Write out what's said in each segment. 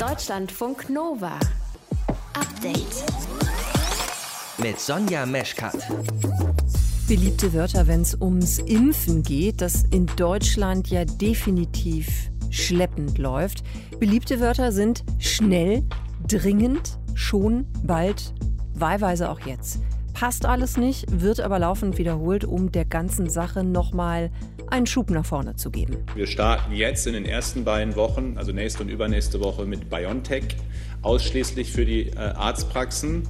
Deutschlandfunk Nova. Update. Mit Sonja Meschkat. Beliebte Wörter, wenn es ums Impfen geht, das in Deutschland ja definitiv schleppend läuft. Beliebte Wörter sind schnell, dringend, schon, bald, wahlweise auch jetzt. Passt alles nicht, wird aber laufend wiederholt, um der ganzen Sache nochmal einen Schub nach vorne zu geben. Wir starten jetzt in den ersten beiden Wochen, also nächste und übernächste Woche mit BioNTech, ausschließlich für die äh, Arztpraxen.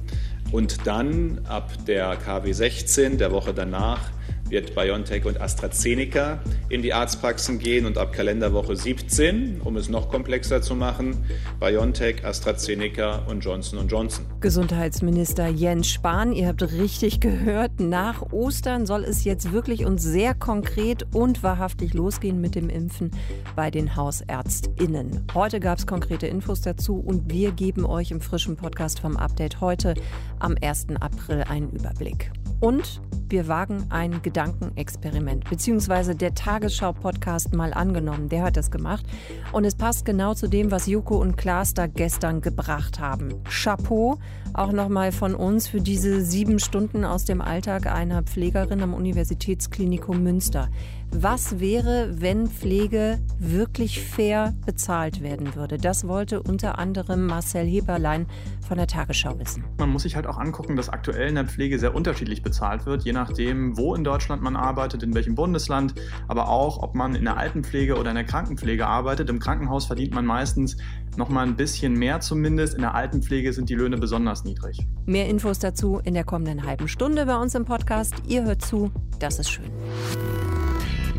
Und dann ab der KW 16, der Woche danach, wird BioNTech und AstraZeneca in die Arztpraxen gehen und ab Kalenderwoche 17, um es noch komplexer zu machen, BioNTech, AstraZeneca und Johnson Johnson. Gesundheitsminister Jens Spahn, ihr habt richtig gehört, nach Ostern soll es jetzt wirklich und sehr konkret und wahrhaftig losgehen mit dem Impfen bei den Hausärztinnen. Heute gab es konkrete Infos dazu und wir geben euch im frischen Podcast vom Update heute am 1. April einen Überblick. Und wir wagen ein Gedankenexperiment, beziehungsweise der Tagesschau-Podcast mal angenommen, der hat das gemacht. Und es passt genau zu dem, was Joko und Klaas da gestern gebracht haben. Chapeau auch nochmal von uns für diese sieben Stunden aus dem Alltag einer Pflegerin am Universitätsklinikum Münster. Was wäre, wenn Pflege wirklich fair bezahlt werden würde? Das wollte unter anderem Marcel Heberlein von der Tagesschau wissen. Man muss sich halt auch angucken, dass aktuell in der Pflege sehr unterschiedlich bezahlt wird, je nachdem, wo in Deutschland man arbeitet, in welchem Bundesland, aber auch, ob man in der Altenpflege oder in der Krankenpflege arbeitet. Im Krankenhaus verdient man meistens noch mal ein bisschen mehr zumindest. In der Altenpflege sind die Löhne besonders niedrig. Mehr Infos dazu in der kommenden halben Stunde bei uns im Podcast. Ihr hört zu, das ist schön.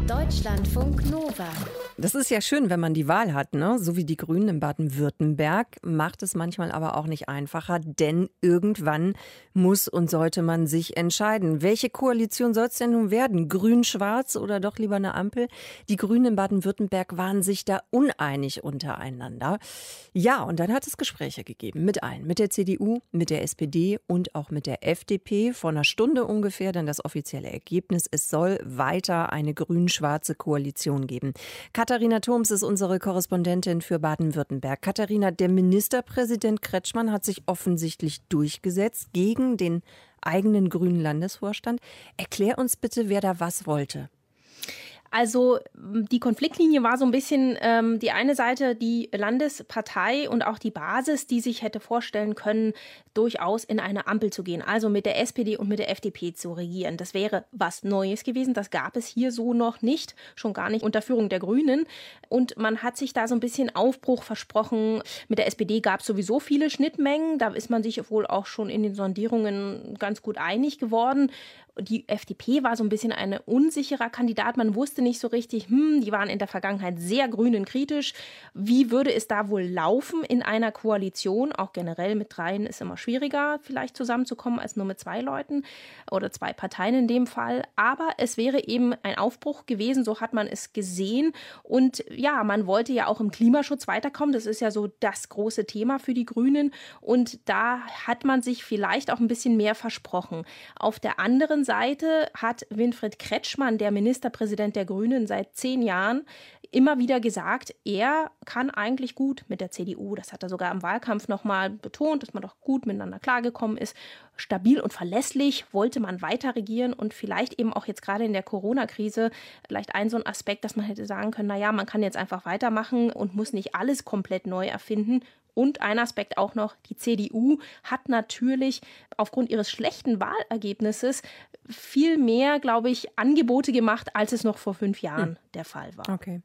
Deutschlandfunk Nova. Das ist ja schön, wenn man die Wahl hat, ne? So wie die Grünen in Baden-Württemberg, macht es manchmal aber auch nicht einfacher, denn irgendwann muss und sollte man sich entscheiden. Welche Koalition soll es denn nun werden? Grün-Schwarz oder doch lieber eine Ampel? Die Grünen in Baden-Württemberg waren sich da uneinig untereinander. Ja, und dann hat es Gespräche gegeben mit allen, mit der CDU, mit der SPD und auch mit der FDP. Vor einer Stunde ungefähr dann das offizielle Ergebnis. Es soll weiter eine grün-schwarze Koalition geben. Katharina Thoms ist unsere Korrespondentin für Baden-Württemberg. Katharina, der Ministerpräsident Kretschmann hat sich offensichtlich durchgesetzt gegen den eigenen grünen Landesvorstand. Erklär uns bitte, wer da was wollte. Also die Konfliktlinie war so ein bisschen ähm, die eine Seite, die Landespartei und auch die Basis, die sich hätte vorstellen können, durchaus in eine Ampel zu gehen, also mit der SPD und mit der FDP zu regieren. Das wäre was Neues gewesen. Das gab es hier so noch nicht, schon gar nicht unter Führung der Grünen. Und man hat sich da so ein bisschen Aufbruch versprochen. Mit der SPD gab es sowieso viele Schnittmengen. Da ist man sich wohl auch schon in den Sondierungen ganz gut einig geworden die FDP war so ein bisschen ein unsicherer Kandidat. Man wusste nicht so richtig, hm, die waren in der Vergangenheit sehr grünen kritisch. Wie würde es da wohl laufen in einer Koalition? Auch generell mit dreien ist immer schwieriger, vielleicht zusammenzukommen als nur mit zwei Leuten oder zwei Parteien in dem Fall. Aber es wäre eben ein Aufbruch gewesen, so hat man es gesehen. Und ja, man wollte ja auch im Klimaschutz weiterkommen. Das ist ja so das große Thema für die Grünen. Und da hat man sich vielleicht auch ein bisschen mehr versprochen. Auf der anderen Seite hat Winfried Kretschmann, der Ministerpräsident der Grünen seit zehn Jahren, immer wieder gesagt, er kann eigentlich gut mit der CDU. Das hat er sogar im Wahlkampf nochmal betont, dass man doch gut miteinander klargekommen ist. Stabil und verlässlich wollte man weiter regieren und vielleicht eben auch jetzt gerade in der Corona-Krise vielleicht ein so ein Aspekt, dass man hätte sagen können, naja, man kann jetzt einfach weitermachen und muss nicht alles komplett neu erfinden. Und ein Aspekt auch noch, die CDU hat natürlich aufgrund ihres schlechten Wahlergebnisses viel mehr, glaube ich, Angebote gemacht, als es noch vor fünf Jahren hm. der Fall war. Okay.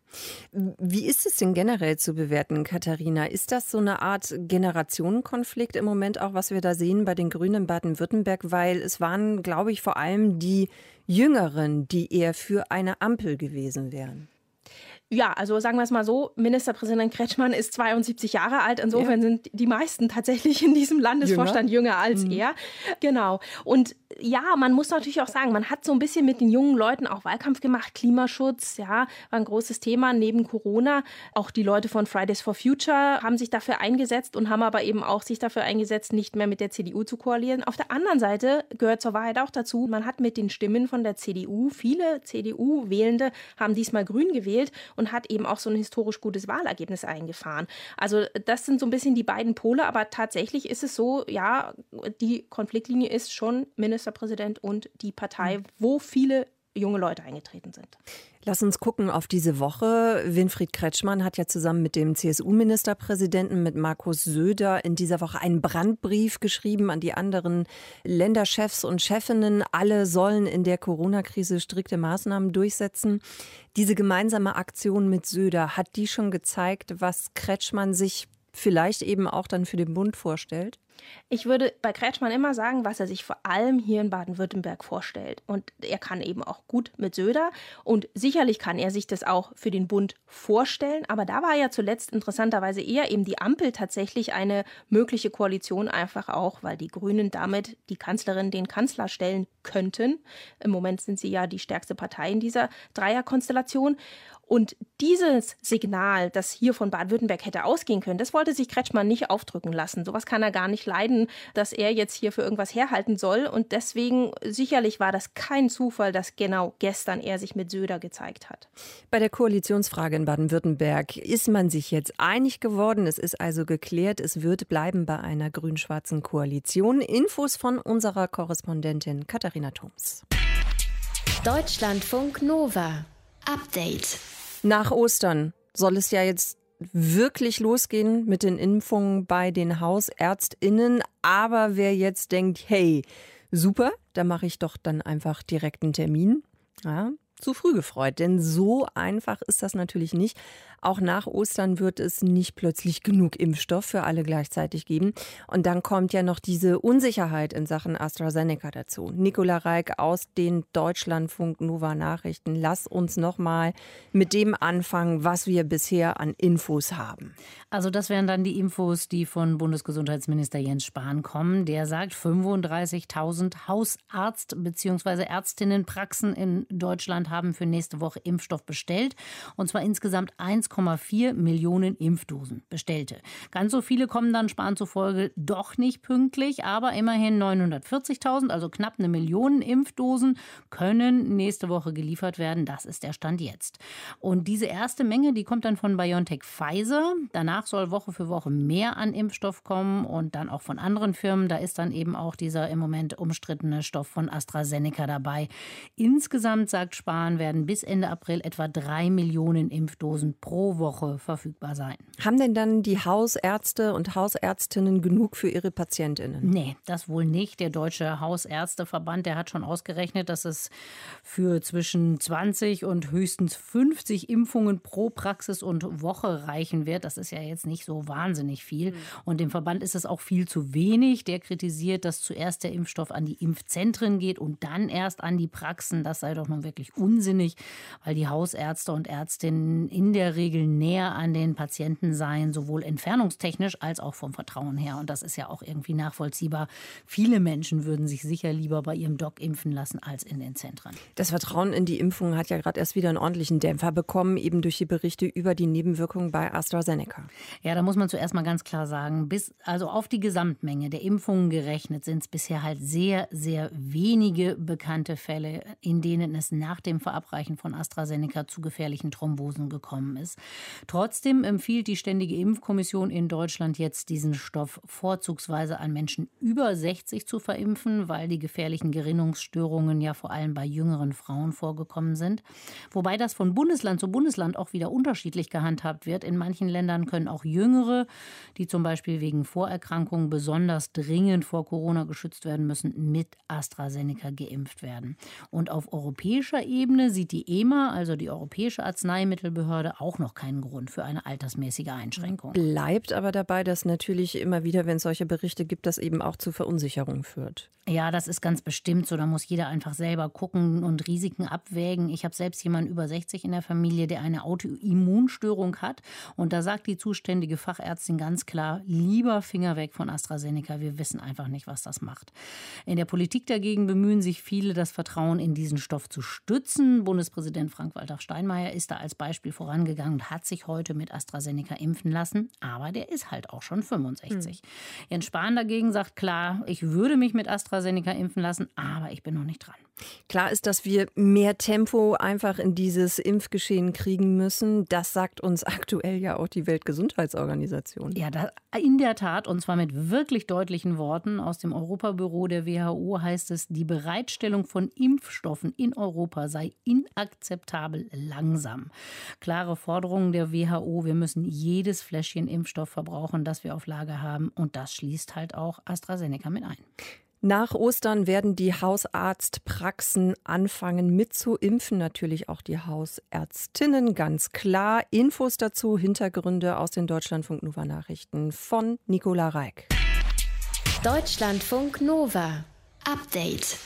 Wie ist es denn generell zu bewerten, Katharina? Ist das so eine Art Generationenkonflikt im Moment auch, was wir da sehen bei den Grünen in Baden-Württemberg? Weil es waren, glaube ich, vor allem die Jüngeren, die eher für eine Ampel gewesen wären. Ja, also sagen wir es mal so, Ministerpräsident Kretschmann ist 72 Jahre alt. Insofern ja. sind die meisten tatsächlich in diesem Landesvorstand jünger, jünger als mhm. er. Genau. Und ja, man muss natürlich auch sagen, man hat so ein bisschen mit den jungen Leuten auch Wahlkampf gemacht. Klimaschutz, ja, war ein großes Thema neben Corona. Auch die Leute von Fridays for Future haben sich dafür eingesetzt und haben aber eben auch sich dafür eingesetzt, nicht mehr mit der CDU zu koalieren. Auf der anderen Seite gehört zur Wahrheit auch dazu, man hat mit den Stimmen von der CDU, viele CDU-Wählende haben diesmal grün gewählt und hat eben auch so ein historisch gutes Wahlergebnis eingefahren. Also das sind so ein bisschen die beiden Pole, aber tatsächlich ist es so, ja, die Konfliktlinie ist schon Ministerpräsident und die Partei, wo viele junge Leute eingetreten sind. Lass uns gucken auf diese Woche. Winfried Kretschmann hat ja zusammen mit dem CSU-Ministerpräsidenten, mit Markus Söder, in dieser Woche einen Brandbrief geschrieben an die anderen Länderchefs und Chefinnen. Alle sollen in der Corona-Krise strikte Maßnahmen durchsetzen. Diese gemeinsame Aktion mit Söder, hat die schon gezeigt, was Kretschmann sich vielleicht eben auch dann für den Bund vorstellt? Ich würde bei Kretschmann immer sagen, was er sich vor allem hier in Baden-Württemberg vorstellt. Und er kann eben auch gut mit Söder. Und sicherlich kann er sich das auch für den Bund vorstellen. Aber da war ja zuletzt interessanterweise eher eben die Ampel tatsächlich eine mögliche Koalition, einfach auch, weil die Grünen damit die Kanzlerin den Kanzler stellen könnten. Im Moment sind sie ja die stärkste Partei in dieser Dreierkonstellation. Und dieses Signal, das hier von Baden-Württemberg hätte ausgehen können, das wollte sich Kretschmann nicht aufdrücken lassen. Sowas kann er gar nicht leiden, dass er jetzt hier für irgendwas herhalten soll. Und deswegen sicherlich war das kein Zufall, dass genau gestern er sich mit Söder gezeigt hat. Bei der Koalitionsfrage in Baden-Württemberg ist man sich jetzt einig geworden. Es ist also geklärt, es wird bleiben bei einer grün-schwarzen Koalition. Infos von unserer Korrespondentin Katharina Thoms. Deutschlandfunk Nova. Update. Nach Ostern soll es ja jetzt wirklich losgehen mit den Impfungen bei den Hausärztinnen. Aber wer jetzt denkt, hey, super, da mache ich doch dann einfach direkt einen Termin. Ja, zu früh gefreut, denn so einfach ist das natürlich nicht. Auch nach Ostern wird es nicht plötzlich genug Impfstoff für alle gleichzeitig geben. Und dann kommt ja noch diese Unsicherheit in Sachen AstraZeneca dazu. Nicola Reik aus den Deutschlandfunk Nova Nachrichten. Lass uns noch mal mit dem anfangen, was wir bisher an Infos haben. Also das wären dann die Infos, die von Bundesgesundheitsminister Jens Spahn kommen. Der sagt, 35.000 Hausarzt- bzw. Ärztinnenpraxen in Deutschland haben für nächste Woche Impfstoff bestellt. Und zwar insgesamt 1,4 Millionen Impfdosen bestellte. Ganz so viele kommen dann Spahn zufolge doch nicht pünktlich, aber immerhin 940.000, also knapp eine Million Impfdosen, können nächste Woche geliefert werden. Das ist der Stand jetzt. Und diese erste Menge, die kommt dann von BioNTech Pfizer. Danach soll Woche für Woche mehr an Impfstoff kommen und dann auch von anderen Firmen. Da ist dann eben auch dieser im Moment umstrittene Stoff von AstraZeneca dabei. Insgesamt, sagt Spahn, werden bis Ende April etwa drei Millionen Impfdosen pro Woche verfügbar sein. Haben denn dann die Hausärzte und Hausärztinnen genug für ihre Patientinnen? Nee, das wohl nicht. Der Deutsche Hausärzteverband, der hat schon ausgerechnet, dass es für zwischen 20 und höchstens 50 Impfungen pro Praxis und Woche reichen wird. Das ist ja jetzt nicht so wahnsinnig viel. Mhm. Und dem Verband ist es auch viel zu wenig. Der kritisiert, dass zuerst der Impfstoff an die Impfzentren geht und dann erst an die Praxen. Das sei doch nun wirklich unsinnig, weil die Hausärzte und Ärztinnen in der Regel näher an den Patienten seien, sowohl entfernungstechnisch als auch vom Vertrauen her. Und das ist ja auch irgendwie nachvollziehbar. Viele Menschen würden sich sicher lieber bei ihrem Doc impfen lassen als in den Zentren. Das Vertrauen in die Impfung hat ja gerade erst wieder einen ordentlichen Dämpfer bekommen, eben durch die Berichte über die Nebenwirkungen bei AstraZeneca. Ja, da muss man zuerst mal ganz klar sagen, bis, also auf die Gesamtmenge der Impfungen gerechnet sind es bisher halt sehr, sehr wenige bekannte Fälle, in denen es nach dem Verabreichen von AstraZeneca zu gefährlichen Thrombosen gekommen ist. Trotzdem empfiehlt die Ständige Impfkommission in Deutschland jetzt diesen Stoff vorzugsweise an Menschen über 60 zu verimpfen, weil die gefährlichen Gerinnungsstörungen ja vor allem bei jüngeren Frauen vorgekommen sind. Wobei das von Bundesland zu Bundesland auch wieder unterschiedlich gehandhabt wird. In manchen Ländern können auch Jüngere, die zum Beispiel wegen Vorerkrankungen besonders dringend vor Corona geschützt werden müssen, mit AstraZeneca geimpft werden. Und auf europäischer Ebene sieht die EMA, also die Europäische Arzneimittelbehörde, auch noch noch keinen Grund für eine altersmäßige Einschränkung. Bleibt aber dabei, dass natürlich immer wieder, wenn es solche Berichte gibt, das eben auch zu Verunsicherung führt. Ja, das ist ganz bestimmt so. Da muss jeder einfach selber gucken und Risiken abwägen. Ich habe selbst jemanden über 60 in der Familie, der eine Autoimmunstörung hat. Und da sagt die zuständige Fachärztin ganz klar, lieber Finger weg von AstraZeneca. Wir wissen einfach nicht, was das macht. In der Politik dagegen bemühen sich viele, das Vertrauen in diesen Stoff zu stützen. Bundespräsident Frank-Walter Steinmeier ist da als Beispiel vorangegangen und hat sich heute mit AstraZeneca impfen lassen. Aber der ist halt auch schon 65. Hm. Jens Spahn dagegen sagt klar, ich würde mich mit AstraZeneca impfen lassen, aber ich bin noch nicht dran. Klar ist, dass wir mehr Tempo einfach in dieses Impfgeschehen kriegen müssen. Das sagt uns aktuell ja auch die Weltgesundheitsorganisation. Ja, da, in der Tat, und zwar mit wirklich deutlichen Worten. Aus dem Europabüro der WHO heißt es, die Bereitstellung von Impfstoffen in Europa sei inakzeptabel langsam. Klare Forderungen der WHO, wir müssen jedes Fläschchen Impfstoff verbrauchen, das wir auf Lager haben. Und das schließt halt auch AstraZeneca mit ein. Nach Ostern werden die Hausarztpraxen anfangen mit zu impfen, natürlich auch die Hausärztinnen, ganz klar. Infos dazu, Hintergründe aus den Deutschlandfunk Nova Nachrichten von Nicola Reik. Deutschlandfunk Nova. Update.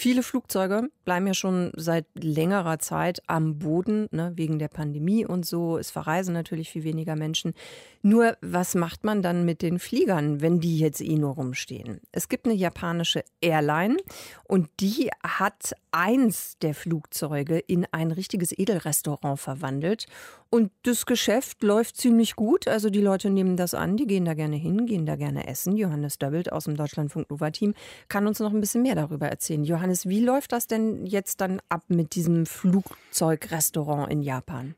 Viele Flugzeuge bleiben ja schon seit längerer Zeit am Boden, ne, wegen der Pandemie und so. Es verreisen natürlich viel weniger Menschen. Nur, was macht man dann mit den Fliegern, wenn die jetzt eh nur rumstehen? Es gibt eine japanische Airline und die hat eins der Flugzeuge in ein richtiges Edelrestaurant verwandelt. Und das Geschäft läuft ziemlich gut. Also die Leute nehmen das an, die gehen da gerne hin, gehen da gerne essen. Johannes Döbbelt aus dem Deutschlandfunk Nova Team kann uns noch ein bisschen mehr darüber erzählen. Johannes, wie läuft das denn jetzt dann ab mit diesem Flugzeugrestaurant in Japan?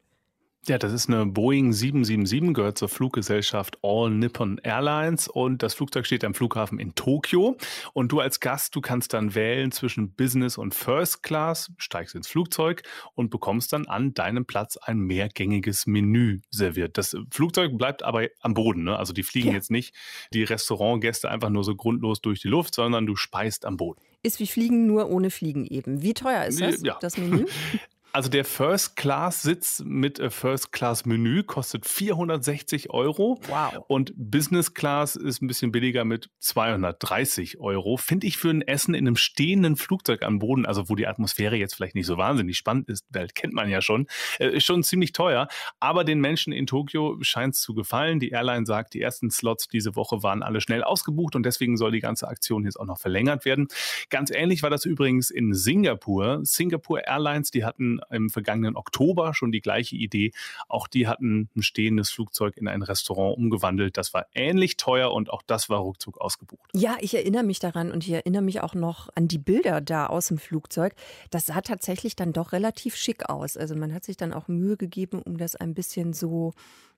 Ja, das ist eine Boeing 777, gehört zur Fluggesellschaft All Nippon Airlines und das Flugzeug steht am Flughafen in Tokio und du als Gast, du kannst dann wählen zwischen Business und First Class, steigst ins Flugzeug und bekommst dann an deinem Platz ein mehrgängiges Menü serviert. Das Flugzeug bleibt aber am Boden, ne? also die fliegen ja. jetzt nicht die Restaurantgäste einfach nur so grundlos durch die Luft, sondern du speist am Boden. Ist wie Fliegen, nur ohne Fliegen eben. Wie teuer ist das, ja. das Menü? Also der First Class Sitz mit äh, First Class Menü kostet 460 Euro. Wow. Und Business Class ist ein bisschen billiger mit 230 Euro. Finde ich für ein Essen in einem stehenden Flugzeug am Boden, also wo die Atmosphäre jetzt vielleicht nicht so wahnsinnig spannend ist, Welt kennt man ja schon, äh, ist schon ziemlich teuer. Aber den Menschen in Tokio scheint es zu gefallen. Die Airline sagt, die ersten Slots diese Woche waren alle schnell ausgebucht und deswegen soll die ganze Aktion jetzt auch noch verlängert werden. Ganz ähnlich war das übrigens in Singapur. Singapore Airlines, die hatten im vergangenen Oktober schon die gleiche Idee. Auch die hatten ein stehendes Flugzeug in ein Restaurant umgewandelt. Das war ähnlich teuer und auch das war ruckzuck ausgebucht. Ja, ich erinnere mich daran und ich erinnere mich auch noch an die Bilder da aus dem Flugzeug. Das sah tatsächlich dann doch relativ schick aus. Also man hat sich dann auch Mühe gegeben, um das ein bisschen so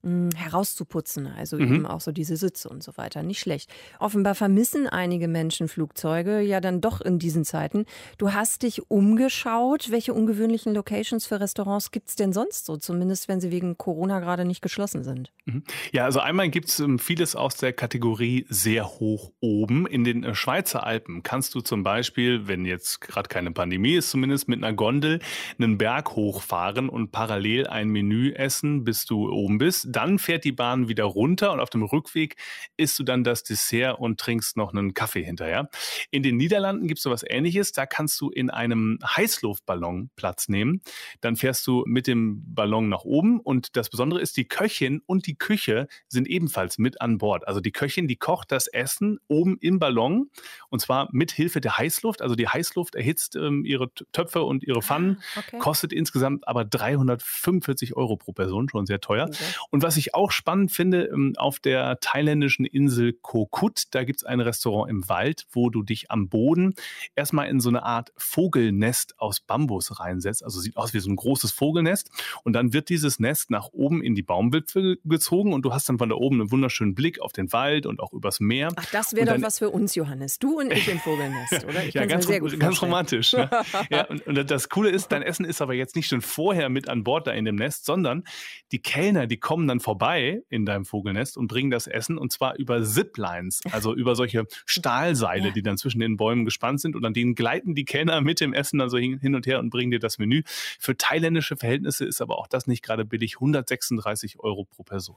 hm, herauszuputzen. Also mhm. eben auch so diese Sitze und so weiter. Nicht schlecht. Offenbar vermissen einige Menschen Flugzeuge ja dann doch in diesen Zeiten. Du hast dich umgeschaut. Welche ungewöhnlichen Locations für Restaurants gibt es denn sonst so? Zumindest wenn sie wegen Corona gerade nicht geschlossen sind. Mhm. Ja, also einmal gibt es ähm, vieles aus der Kategorie sehr hoch oben. In den äh, Schweizer Alpen kannst du zum Beispiel, wenn jetzt gerade keine Pandemie ist, zumindest mit einer Gondel einen Berg hochfahren und parallel ein Menü essen, bis du oben bist dann fährt die Bahn wieder runter und auf dem Rückweg isst du dann das Dessert und trinkst noch einen Kaffee hinterher. In den Niederlanden gibt es sowas ähnliches. Da kannst du in einem Heißluftballon Platz nehmen. Dann fährst du mit dem Ballon nach oben und das Besondere ist, die Köchin und die Küche sind ebenfalls mit an Bord. Also die Köchin, die kocht das Essen oben im Ballon und zwar mit Hilfe der Heißluft. Also die Heißluft erhitzt ähm, ihre Töpfe und ihre Pfannen, ah, okay. kostet insgesamt aber 345 Euro pro Person, schon sehr teuer. Okay. Und was ich auch spannend finde, ähm, auf der thailändischen Insel Kokut, da gibt es ein Restaurant im Wald, wo du dich am Boden erstmal in so eine Art Vogelnest aus Bambus reinsetzt. Also sieht aus wie so ein großes Vogelnest. Und dann wird dieses Nest nach oben in die Baumwipfel gezogen und du hast dann von da oben einen wunderschönen Blick auf den Wald und auch übers Meer. Ach, das wäre doch was für uns, Johannes. Du und ich im Vogelnest, oder? Ich ja, ganz, sehr gut ganz romantisch. Ne? ja, und, und das Coole ist, dein Essen ist aber jetzt nicht schon vorher mit an Bord da in dem Nest, sondern die Kellner, die kommen dann dann vorbei in deinem Vogelnest und bringen das Essen und zwar über Ziplines, also über solche Stahlseile, ja. die dann zwischen den Bäumen gespannt sind und an denen gleiten die Kenner mit dem Essen also hin und her und bringen dir das Menü. Für thailändische Verhältnisse ist aber auch das nicht gerade billig, 136 Euro pro Person.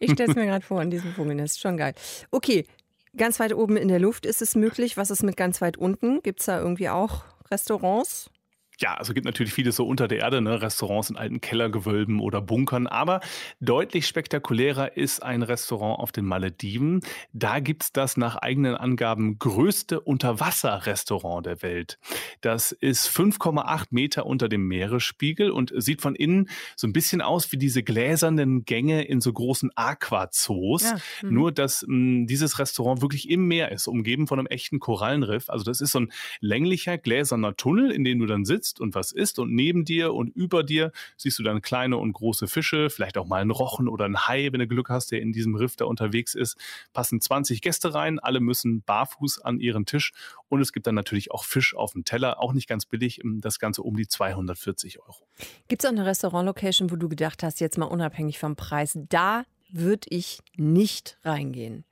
ich stelle es mir gerade vor in diesem Vogelnest, schon geil. Okay, ganz weit oben in der Luft ist es möglich. Was ist mit ganz weit unten? Gibt es da irgendwie auch Restaurants? Ja, also gibt natürlich vieles so unter der Erde, ne? Restaurants in alten Kellergewölben oder Bunkern. Aber deutlich spektakulärer ist ein Restaurant auf den Malediven. Da gibt es das nach eigenen Angaben größte Unterwasserrestaurant der Welt. Das ist 5,8 Meter unter dem Meeresspiegel und sieht von innen so ein bisschen aus wie diese gläsernen Gänge in so großen Aquazoos. Ja, mhm. Nur, dass mh, hm, dieses Restaurant wirklich im Meer ist, umgeben von einem echten Korallenriff. Also das ist so ein länglicher gläserner Tunnel, in dem du dann sitzt sitzt und was isst und neben dir und über dir siehst du dann kleine und große Fische, vielleicht auch mal einen Rochen oder einen Hai, wenn du Glück hast, der in diesem Riff da unterwegs ist. Passen 20 Gäste rein, alle müssen barfuß an ihren Tisch und es gibt dann natürlich auch Fisch auf dem Teller, auch nicht ganz billig, das Ganze um die 240 Euro. Gibt es auch eine Restaurant-Location, wo du gedacht hast, jetzt mal unabhängig vom Preis, da würde ich nicht reingehen?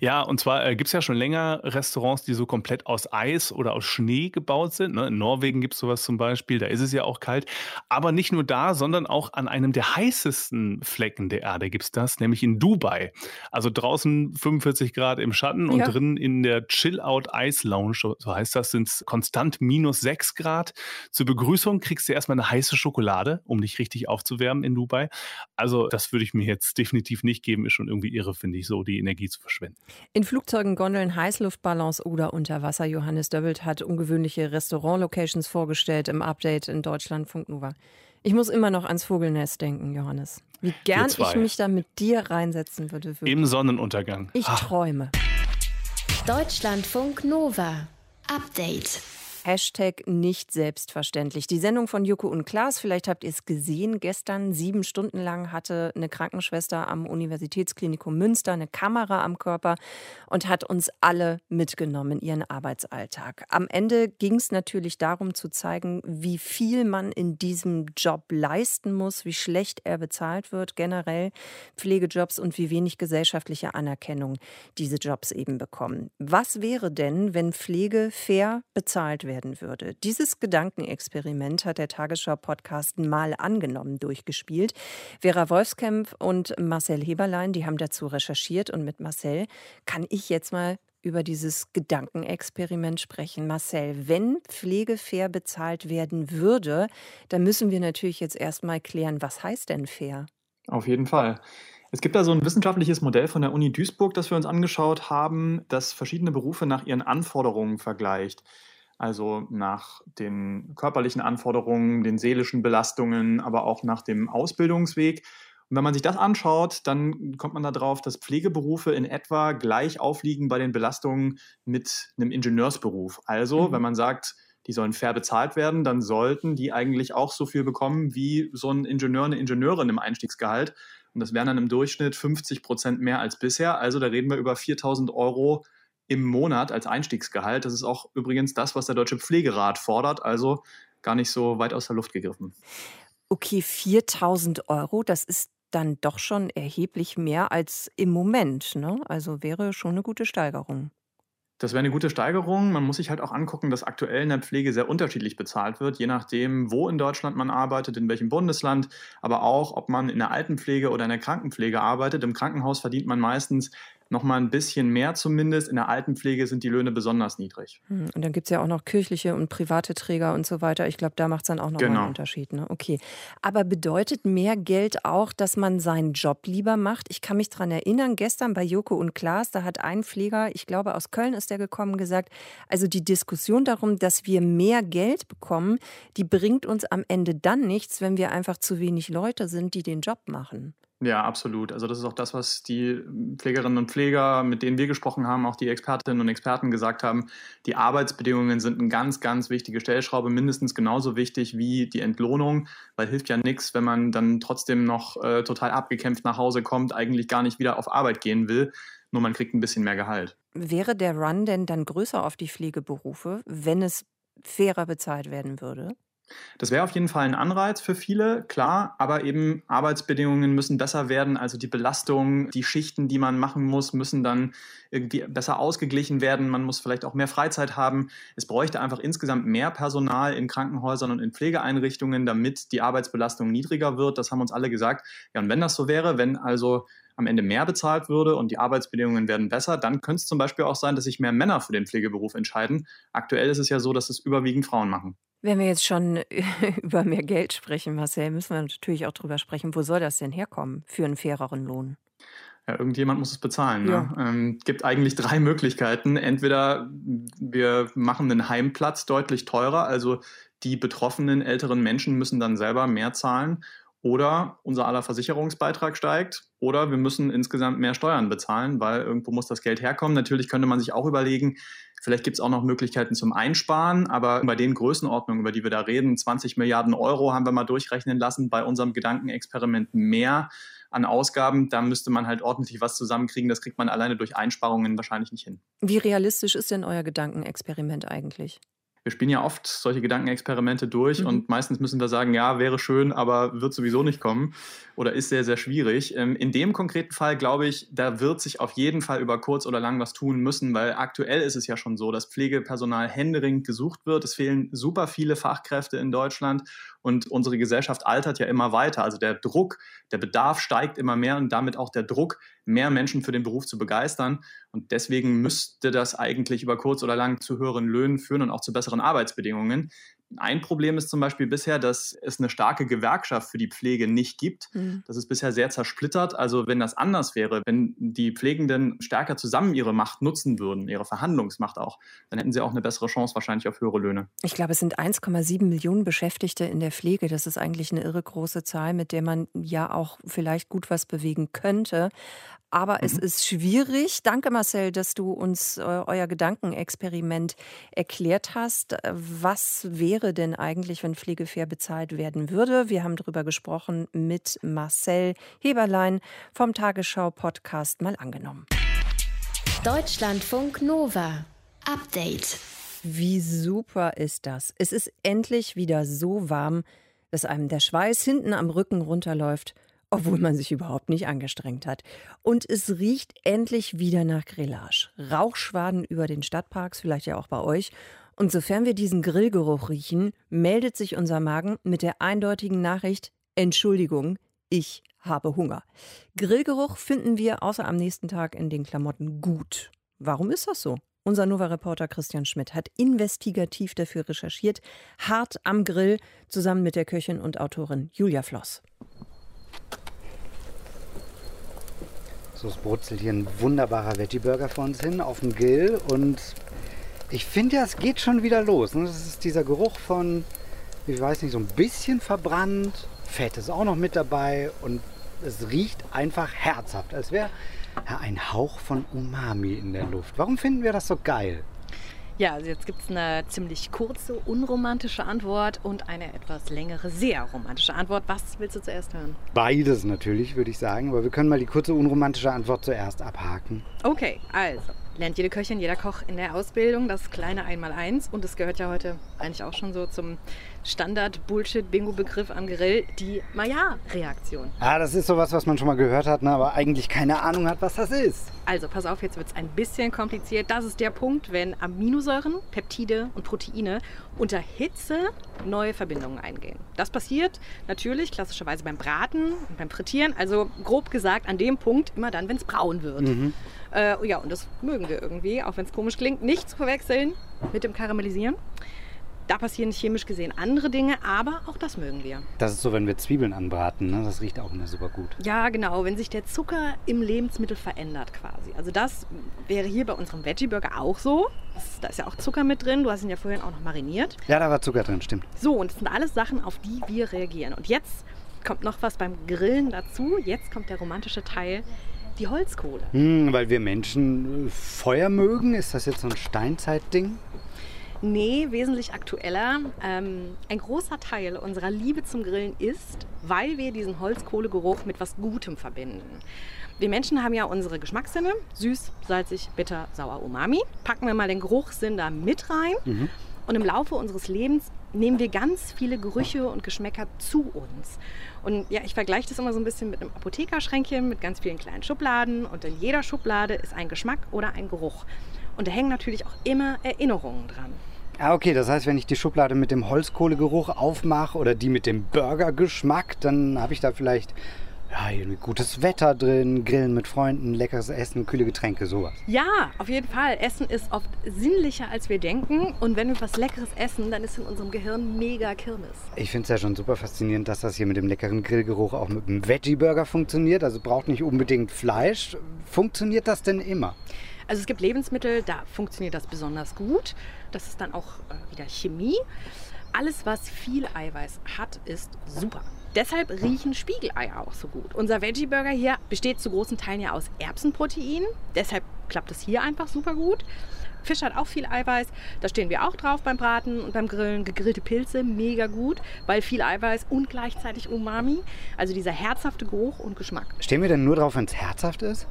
Ja, und zwar äh, gibt es ja schon länger Restaurants, die so komplett aus Eis oder aus Schnee gebaut sind. Ne? In Norwegen gibt es sowas zum Beispiel, da ist es ja auch kalt. Aber nicht nur da, sondern auch an einem der heißesten Flecken der Erde gibt es das, nämlich in Dubai. Also draußen 45 Grad im Schatten und ja. drin in der Chill-Out Ice Lounge, so heißt das, sind es konstant minus 6 Grad. Zur Begrüßung kriegst du erstmal eine heiße Schokolade, um dich richtig aufzuwärmen in Dubai. Also das würde ich mir jetzt definitiv nicht geben, ist schon irgendwie irre, finde ich, so die Energie zu verschwenden verschwinden. In Flugzeugen, Gondeln, Heißluftballons oder unter Wasser. Johannes Döbbelt hat ungewöhnliche Restaurant-Locations vorgestellt im Update in Deutschlandfunk Nova. Ich muss immer noch ans Vogelnest denken, Johannes. Wie gern ich mich da mit dir reinsetzen würde. Wirklich. Im Sonnenuntergang. Ich Ach. träume. Deutschlandfunk Nova. Update. Hashtag nicht selbstverständlich. Die Sendung von Joko und Klaas, vielleicht habt ihr es gesehen, gestern sieben Stunden lang hatte eine Krankenschwester am Universitätsklinikum Münster eine Kamera am Körper und hat uns alle mitgenommen in ihren Arbeitsalltag. Am Ende ging es natürlich darum zu zeigen, wie viel man in diesem Job leisten muss, wie schlecht er bezahlt wird, generell Pflegejobs und wie wenig gesellschaftliche Anerkennung diese Jobs eben bekommen. Was wäre denn, wenn Pflege fair bezahlt wäre? Werden würde. Dieses Gedankenexperiment hat der Tagesschau-Podcast mal angenommen durchgespielt. Vera Wolfskämpf und Marcel Heberlein, die haben dazu recherchiert und mit Marcel kann ich jetzt mal über dieses Gedankenexperiment sprechen. Marcel, wenn Pflege fair bezahlt werden würde, dann müssen wir natürlich jetzt erstmal klären, was heißt denn fair? Auf jeden Fall. Es gibt da so ein wissenschaftliches Modell von der Uni Duisburg, das wir uns angeschaut haben, das verschiedene Berufe nach ihren Anforderungen vergleicht also nach den körperlichen Anforderungen, den seelischen Belastungen, aber auch nach dem Ausbildungsweg. Und wenn man sich das anschaut, dann kommt man darauf, dass Pflegeberufe in etwa gleich aufliegen bei den Belastungen mit einem Ingenieursberuf. Also, mhm. wenn man sagt, die sollen fair bezahlt werden, dann sollten die eigentlich auch so viel bekommen wie so ein Ingenieur, eine Ingenieurin im Einstiegsgehalt. Und das wären dann im Durchschnitt 50 Prozent mehr als bisher. Also da reden wir über 4000 Euro im Monat als Einstiegsgehalt. Das ist auch übrigens das, was der Deutsche Pflegerat fordert, also gar nicht so weit aus der Luft gegriffen. Okay, 4000 Euro, das ist dann doch schon erheblich mehr als im Moment. Ne? Also wäre schon eine gute Steigerung. Das wäre eine gute Steigerung. Man muss sich halt auch angucken, dass aktuell in der Pflege sehr unterschiedlich bezahlt wird, je nachdem, wo in Deutschland man arbeitet, in welchem Bundesland, aber auch, ob man in der Altenpflege oder in der Krankenpflege arbeitet. Im Krankenhaus verdient man meistens noch mal ein bisschen mehr zumindest. In der Altenpflege sind die Löhne besonders niedrig. Hm, und dann gibt es ja auch noch kirchliche und private Träger und so weiter. Ich glaube, da macht es dann auch noch genau. einen Unterschied. Ne? Okay. Aber bedeutet mehr Geld auch, dass man seinen Job lieber macht? Ich kann mich daran erinnern, gestern bei Joko und Klaas, da hat ein Pfleger, ich glaube aus Köln ist der gekommen, gesagt, also die Diskussion darum, dass wir mehr Geld bekommen, die bringt uns am Ende dann nichts, wenn wir einfach zu wenig Leute sind, die den Job machen. Ja, absolut. Also das ist auch das, was die Pflegerinnen und Pfleger, mit denen wir gesprochen haben, auch die Expertinnen und Experten gesagt haben. Die Arbeitsbedingungen sind eine ganz, ganz wichtige Stellschraube, mindestens genauso wichtig wie die Entlohnung, weil hilft ja nichts, wenn man dann trotzdem noch äh, total abgekämpft nach Hause kommt, eigentlich gar nicht wieder auf Arbeit gehen will, nur man kriegt ein bisschen mehr Gehalt. Wäre der Run denn dann größer auf die Pflegeberufe, wenn es fairer bezahlt werden würde? Das wäre auf jeden Fall ein Anreiz für viele, klar, aber eben Arbeitsbedingungen müssen besser werden. Also die Belastung, die Schichten, die man machen muss, müssen dann irgendwie besser ausgeglichen werden. Man muss vielleicht auch mehr Freizeit haben. Es bräuchte einfach insgesamt mehr Personal in Krankenhäusern und in Pflegeeinrichtungen, damit die Arbeitsbelastung niedriger wird. Das haben uns alle gesagt. Ja, und wenn das so wäre, wenn also am Ende mehr bezahlt würde und die Arbeitsbedingungen werden besser, dann könnte es zum Beispiel auch sein, dass sich mehr Männer für den Pflegeberuf entscheiden. Aktuell ist es ja so, dass es überwiegend Frauen machen. Wenn wir jetzt schon über mehr Geld sprechen, Marcel, müssen wir natürlich auch darüber sprechen, wo soll das denn herkommen für einen faireren Lohn? Ja, irgendjemand muss es bezahlen. Ne? Ja. Ähm, gibt eigentlich drei Möglichkeiten. Entweder wir machen den Heimplatz deutlich teurer, also die betroffenen älteren Menschen müssen dann selber mehr zahlen. Oder unser aller Versicherungsbeitrag steigt. Oder wir müssen insgesamt mehr Steuern bezahlen, weil irgendwo muss das Geld herkommen. Natürlich könnte man sich auch überlegen, vielleicht gibt es auch noch Möglichkeiten zum Einsparen. Aber bei den Größenordnungen, über die wir da reden, 20 Milliarden Euro haben wir mal durchrechnen lassen bei unserem Gedankenexperiment mehr an Ausgaben. Da müsste man halt ordentlich was zusammenkriegen. Das kriegt man alleine durch Einsparungen wahrscheinlich nicht hin. Wie realistisch ist denn euer Gedankenexperiment eigentlich? Wir spielen ja oft solche Gedankenexperimente durch mhm. und meistens müssen wir sagen, ja, wäre schön, aber wird sowieso nicht kommen oder ist sehr, sehr schwierig. Ähm, in dem konkreten Fall glaube ich, da wird sich auf jeden Fall über kurz oder lang was tun müssen, weil aktuell ist es ja schon so, dass Pflegepersonal händeringend gesucht wird. Es fehlen super viele Fachkräfte in Deutschland und unsere Gesellschaft altert ja immer weiter. Also der Druck, der Bedarf steigt immer mehr und damit auch der Druck, mehr Menschen für den Beruf zu begeistern. Und deswegen müsste das eigentlich über kurz oder lang zu höheren Löhnen führen und auch zu besseren Arbeitsbedingungen. Ein Problem ist zum Beispiel bisher, dass es eine starke Gewerkschaft für die Pflege nicht gibt. Mhm. Das ist bisher sehr zersplittert. Also wenn das anders wäre, wenn die Pflegenden stärker zusammen ihre Macht nutzen würden, ihre Verhandlungsmacht auch, dann hätten sie auch eine bessere Chance wahrscheinlich auf höhere Löhne. Ich glaube, es sind 1,7 Millionen Beschäftigte in der Pflege. Das ist eigentlich eine irre große Zahl, mit der man ja auch vielleicht gut was bewegen könnte. Aber mhm. es ist schwierig. Danke, Marcel, dass du uns äh, euer Gedankenexperiment erklärt hast. Was wäre denn eigentlich, wenn Pflege fair bezahlt werden würde? Wir haben darüber gesprochen mit Marcel Heberlein vom Tagesschau-Podcast mal angenommen. Deutschlandfunk Nova. Update. Wie super ist das? Es ist endlich wieder so warm, dass einem der Schweiß hinten am Rücken runterläuft obwohl man sich überhaupt nicht angestrengt hat. Und es riecht endlich wieder nach Grillage. Rauchschwaden über den Stadtparks, vielleicht ja auch bei euch. Und sofern wir diesen Grillgeruch riechen, meldet sich unser Magen mit der eindeutigen Nachricht: Entschuldigung, ich habe Hunger. Grillgeruch finden wir außer am nächsten Tag in den Klamotten gut. Warum ist das so? Unser Nova-Reporter Christian Schmidt hat investigativ dafür recherchiert, hart am Grill, zusammen mit der Köchin und Autorin Julia Floss. So, es brutzelt hier ein wunderbarer Veggie-Burger vor uns hin auf dem Grill und ich finde ja, es geht schon wieder los. Ne? Das ist dieser Geruch von, ich weiß nicht, so ein bisschen verbrannt. Fett ist auch noch mit dabei und es riecht einfach herzhaft, als wäre ein Hauch von Umami in der Luft. Warum finden wir das so geil? Ja, also jetzt gibt es eine ziemlich kurze, unromantische Antwort und eine etwas längere, sehr romantische Antwort. Was willst du zuerst hören? Beides natürlich, würde ich sagen. Aber wir können mal die kurze, unromantische Antwort zuerst abhaken. Okay, also lernt jede Köchin, jeder Koch in der Ausbildung das kleine Einmaleins. Und es gehört ja heute eigentlich auch schon so zum Standard-Bullshit-Bingo-Begriff am Grill, die Maillard-Reaktion. Ah, das ist sowas, was man schon mal gehört hat, ne, aber eigentlich keine Ahnung hat, was das ist. Also, pass auf, jetzt wird es ein bisschen kompliziert. Das ist der Punkt, wenn Aminosäuren, Peptide und Proteine unter Hitze neue Verbindungen eingehen. Das passiert natürlich klassischerweise beim Braten und beim Frittieren, also grob gesagt an dem Punkt immer dann, wenn es braun wird. Mhm. Äh, ja, und das mögen wir irgendwie, auch wenn es komisch klingt, nicht zu verwechseln mit dem Karamellisieren. Da passieren chemisch gesehen andere Dinge, aber auch das mögen wir. Das ist so, wenn wir Zwiebeln anbraten, ne? das riecht auch immer super gut. Ja, genau, wenn sich der Zucker im Lebensmittel verändert quasi. Also das wäre hier bei unserem Veggie-Burger auch so. Das, da ist ja auch Zucker mit drin, du hast ihn ja vorhin auch noch mariniert. Ja, da war Zucker drin, stimmt. So, und das sind alles Sachen, auf die wir reagieren. Und jetzt kommt noch was beim Grillen dazu. Jetzt kommt der romantische Teil die Holzkohle. Hm, weil wir Menschen Feuer mögen? Ist das jetzt so ein Steinzeitding? Nee, wesentlich aktueller. Ähm, ein großer Teil unserer Liebe zum Grillen ist, weil wir diesen Holzkohlegeruch mit was Gutem verbinden. Wir Menschen haben ja unsere Geschmackssinne, süß, salzig, bitter, sauer, umami. Packen wir mal den Geruchssinn da mit rein. Mhm. Und im Laufe unseres Lebens nehmen wir ganz viele Gerüche und Geschmäcker zu uns. Und ja, ich vergleiche das immer so ein bisschen mit einem Apothekerschränkchen mit ganz vielen kleinen Schubladen. Und in jeder Schublade ist ein Geschmack oder ein Geruch. Und da hängen natürlich auch immer Erinnerungen dran. Ah, okay, das heißt, wenn ich die Schublade mit dem Holzkohlegeruch aufmache oder die mit dem Burgergeschmack, dann habe ich da vielleicht ja, gutes Wetter drin, Grillen mit Freunden, leckeres Essen, kühle Getränke, sowas. Ja, auf jeden Fall. Essen ist oft sinnlicher, als wir denken. Und wenn wir was Leckeres essen, dann ist in unserem Gehirn mega Kirmes. Ich finde es ja schon super faszinierend, dass das hier mit dem leckeren Grillgeruch auch mit einem Veggie-Burger funktioniert. Also braucht nicht unbedingt Fleisch. Funktioniert das denn immer? Also es gibt Lebensmittel, da funktioniert das besonders gut. Das ist dann auch äh, wieder Chemie. Alles, was viel Eiweiß hat, ist super. Deshalb riechen Spiegeleier auch so gut. Unser Veggie Burger hier besteht zu großen Teilen ja aus Erbsenprotein. Deshalb klappt es hier einfach super gut. Fisch hat auch viel Eiweiß. Da stehen wir auch drauf beim Braten und beim Grillen. Gegrillte Pilze, mega gut, weil viel Eiweiß und gleichzeitig Umami. Also dieser herzhafte Geruch und Geschmack. Stehen wir denn nur drauf, wenn es herzhaft ist?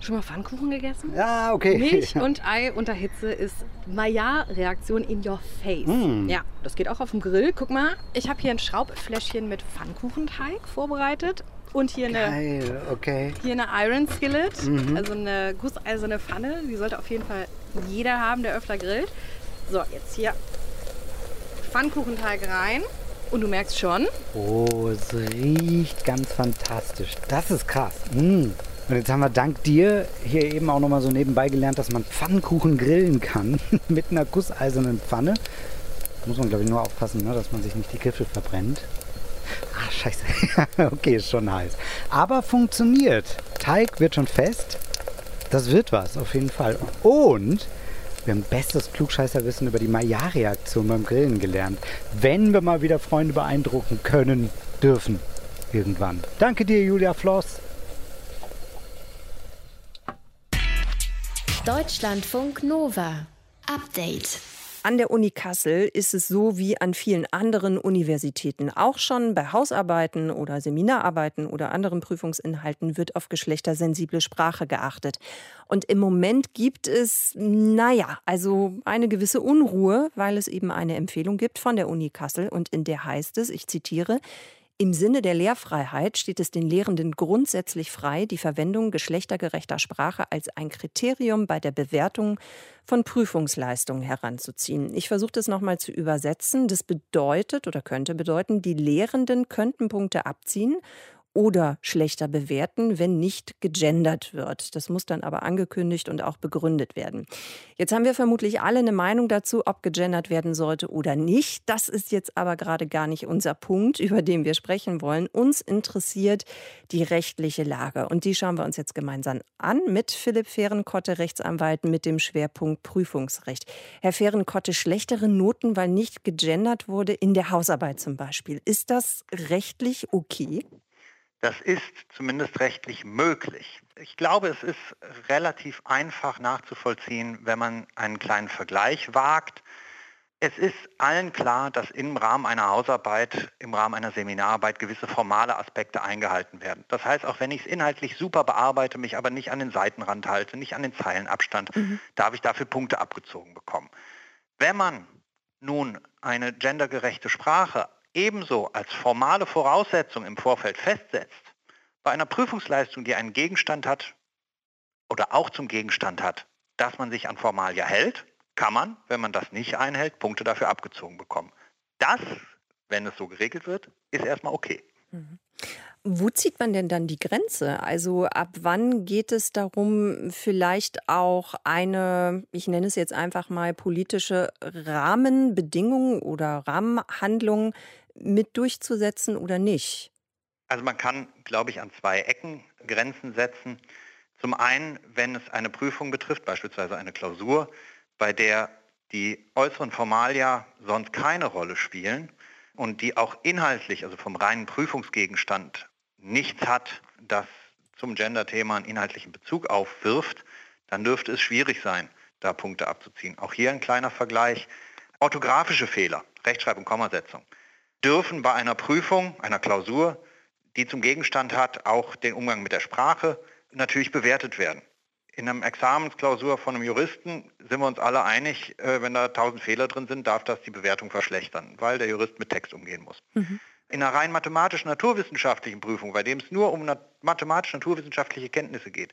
Schon mal Pfannkuchen gegessen? Ja, okay. Milch und Ei unter Hitze ist Maillard-Reaktion in your face. Mm. Ja, das geht auch auf dem Grill. Guck mal, ich habe hier ein Schraubfläschchen mit Pfannkuchenteig vorbereitet. Und hier eine, Geil, okay. hier eine Iron Skillet, Mhm. also eine gusseiserne Pfanne. Die sollte auf jeden Fall jeder haben, der öfter grillt. So, jetzt hier Pfannkuchenteig rein. Und du merkst schon, Oh, es riecht ganz fantastisch. Das ist krass. Mm. Und jetzt haben wir dank dir hier eben auch nochmal so nebenbei gelernt, dass man Pfannkuchen grillen kann mit einer gusseisernen Pfanne. Muss man, glaube ich, nur aufpassen, ne, dass man sich nicht die Griffel verbrennt. Ah, scheiße. okay, ist schon heiß. Aber funktioniert. Teig wird schon fest. Das wird was, auf jeden Fall. Und wir haben bestes Klugscheißerwissen über die Maillard-Reaktion beim Grillen gelernt. Wenn wir mal wieder Freunde beeindrucken können, dürfen. Irgendwann. Danke dir, Julia Floss. Deutschlandfunk Nova. Update. An der Uni Kassel ist es so wie an vielen anderen Universitäten auch schon. Bei Hausarbeiten oder Seminararbeiten oder anderen Prüfungsinhalten wird auf geschlechtersensible Sprache geachtet. Und im Moment gibt es, naja, also eine gewisse Unruhe, weil es eben eine Empfehlung gibt von der Uni Kassel und in der heißt es, ich zitiere, im Sinne der Lehrfreiheit steht es den Lehrenden grundsätzlich frei, die Verwendung geschlechtergerechter Sprache als ein Kriterium bei der Bewertung von Prüfungsleistungen heranzuziehen. Ich versuche das nochmal zu übersetzen. Das bedeutet oder könnte bedeuten, die Lehrenden könnten Punkte abziehen oder schlechter bewerten, wenn nicht gegendert wird. Das muss dann aber angekündigt und auch begründet werden. Jetzt haben wir vermutlich alle eine Meinung dazu, ob gegendert werden sollte oder nicht. Das ist jetzt aber gerade gar nicht unser Punkt, über den wir sprechen wollen. Uns interessiert die rechtliche Lage und die schauen wir uns jetzt gemeinsam an mit Philipp Fehrenkotte, Rechtsanwalt mit dem Schwerpunkt Prüfungsrecht. Herr Fehrenkotte, schlechtere Noten, weil nicht gegendert wurde in der Hausarbeit zum Beispiel. Ist das rechtlich okay? Das ist zumindest rechtlich möglich. Ich glaube, es ist relativ einfach nachzuvollziehen, wenn man einen kleinen Vergleich wagt. Es ist allen klar, dass im Rahmen einer Hausarbeit, im Rahmen einer Seminararbeit gewisse formale Aspekte eingehalten werden. Das heißt, auch wenn ich es inhaltlich super bearbeite, mich aber nicht an den Seitenrand halte, nicht an den Zeilenabstand, darf ich dafür Punkte abgezogen bekommen. Wenn man nun eine gendergerechte Sprache ebenso als formale Voraussetzung im Vorfeld festsetzt, bei einer Prüfungsleistung, die einen Gegenstand hat oder auch zum Gegenstand hat, dass man sich an Formalia hält, kann man, wenn man das nicht einhält, Punkte dafür abgezogen bekommen. Das, wenn es so geregelt wird, ist erstmal okay. Wo zieht man denn dann die Grenze? Also ab wann geht es darum, vielleicht auch eine, ich nenne es jetzt einfach mal politische Rahmenbedingung oder Rahmenhandlung mit durchzusetzen oder nicht? Also man kann, glaube ich, an zwei Ecken Grenzen setzen. Zum einen, wenn es eine Prüfung betrifft, beispielsweise eine Klausur, bei der die äußeren Formalia sonst keine Rolle spielen und die auch inhaltlich, also vom reinen Prüfungsgegenstand, nichts hat, das zum Gender-Thema einen inhaltlichen Bezug aufwirft, dann dürfte es schwierig sein, da Punkte abzuziehen. Auch hier ein kleiner Vergleich. Orthografische Fehler, Rechtschreibung, Kommasetzung, dürfen bei einer Prüfung, einer Klausur, die zum Gegenstand hat, auch den Umgang mit der Sprache, natürlich bewertet werden. in einem Examensklausur von einem Juristen sind wir uns alle einig, äh, wenn da tausend Fehler drin sind, darf das die Bewertung verschlechtern, weil der Jurist mit Text umgehen muss. Mhm. In einer rein mathematisch-naturwissenschaftlichen Prüfung, bei dem es nur um mathematisch-naturwissenschaftliche Kenntnisse geht,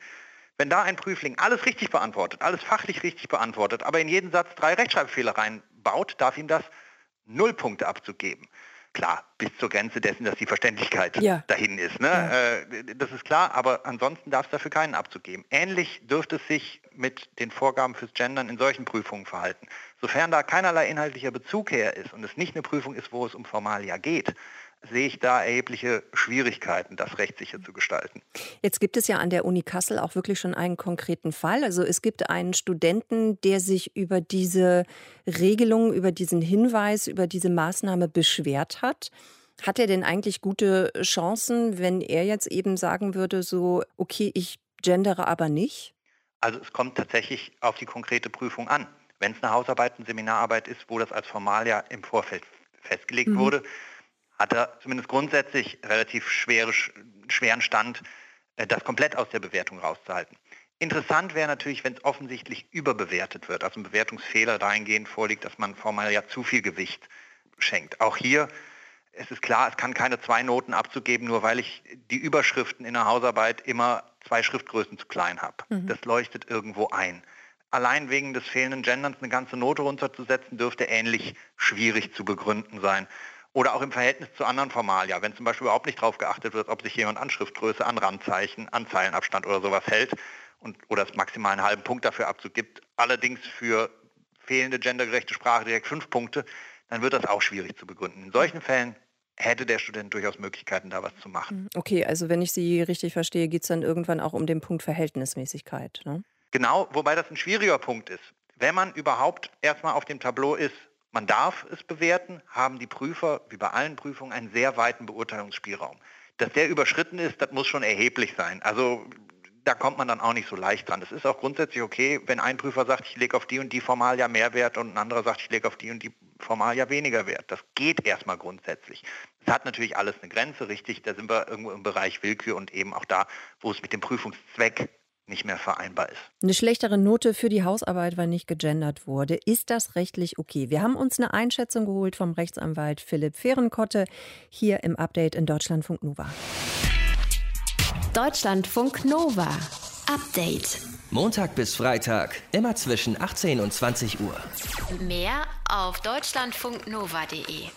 wenn da ein Prüfling alles richtig beantwortet, alles fachlich richtig beantwortet, aber in jeden Satz drei Rechtschreibfehler reinbaut, darf ihm das null Punkte abzugeben. Klar, bis zur Grenze dessen, dass die Verständlichkeit ja. dahin ist. Ne? Ja. Äh, das ist klar, aber ansonsten darf es dafür keinen abzugeben. Ähnlich dürfte es sich mit den Vorgaben fürs Gendern in solchen Prüfungen verhalten. Sofern da keinerlei inhaltlicher Bezug her ist und es nicht eine Prüfung ist, wo es um Formalia geht, sehe ich da erhebliche Schwierigkeiten, das rechtssicher zu gestalten. Jetzt gibt es ja an der Uni Kassel auch wirklich schon einen konkreten Fall. Also es gibt einen Studenten, der sich über diese Regelung, über diesen Hinweis, über diese Maßnahme beschwert hat. Hat er denn eigentlich gute Chancen, wenn er jetzt eben sagen würde, so, okay, ich gendere aber nicht? Also es kommt tatsächlich auf die konkrete Prüfung an. Wenn es eine Hausarbeit, eine Seminararbeit ist, wo das als Formalia im Vorfeld festgelegt mhm. wurde, hat er zumindest grundsätzlich relativ schwere, schweren Stand, äh, das komplett aus der Bewertung rauszuhalten. Interessant wäre natürlich, wenn es offensichtlich überbewertet wird, also ein Bewertungsfehler dahingehend vorliegt, dass man formal ja zu viel Gewicht schenkt. Auch hier es ist klar, es kann keine zwei Noten abzugeben, nur weil ich die Überschriften in der Hausarbeit immer zwei Schriftgrößen zu klein habe. Mhm. Das leuchtet irgendwo ein. Allein wegen des fehlenden Genderns eine ganze Note runterzusetzen, dürfte ähnlich schwierig zu begründen sein. Oder auch im Verhältnis zu anderen Formalia, wenn zum Beispiel überhaupt nicht darauf geachtet wird, ob sich jemand an Schriftgröße, an Randzeichen, an Zeilenabstand oder sowas hält und, oder es maximal einen halben Punkt dafür abzugibt, allerdings für fehlende gendergerechte Sprache direkt fünf Punkte, dann wird das auch schwierig zu begründen. In solchen Fällen hätte der Student durchaus Möglichkeiten, da was zu machen. Mhm. Okay, also wenn ich Sie richtig verstehe, geht es dann irgendwann auch um den Punkt Verhältnismäßigkeit. Ne? Genau, wobei das ein schwieriger Punkt ist. Wenn man überhaupt erstmal auf dem Tableau ist, man darf es bewerten, haben die Prüfer, wie bei allen Prüfungen, einen sehr weiten Beurteilungsspielraum. Dass der überschritten ist, das muss schon erheblich sein. Also da kommt man dann auch nicht so leicht dran. Es ist auch grundsätzlich okay, wenn ein Prüfer sagt, ich lege auf die und die Formalia mehr Wert und ein anderer sagt, ich lege auf die und die Formalia weniger Wert. Das geht erstmal grundsätzlich. Es hat natürlich alles eine Grenze, richtig, da sind wir irgendwo im Bereich Willkür und eben auch da, wo es mit dem Prüfungszweck nicht mehr vereinbar ist. Eine schlechtere Note für die Hausarbeit, weil nicht gegendert wurde. Ist das rechtlich okay? Wir haben uns eine Einschätzung geholt vom Rechtsanwalt Philipp Fehrenkotte hier im Update in Deutschlandfunk Nova. Deutschlandfunk Nova. Update. Montag bis Freitag, immer zwischen 18 und 20 Uhr. Mehr auf deutschlandfunknova.de.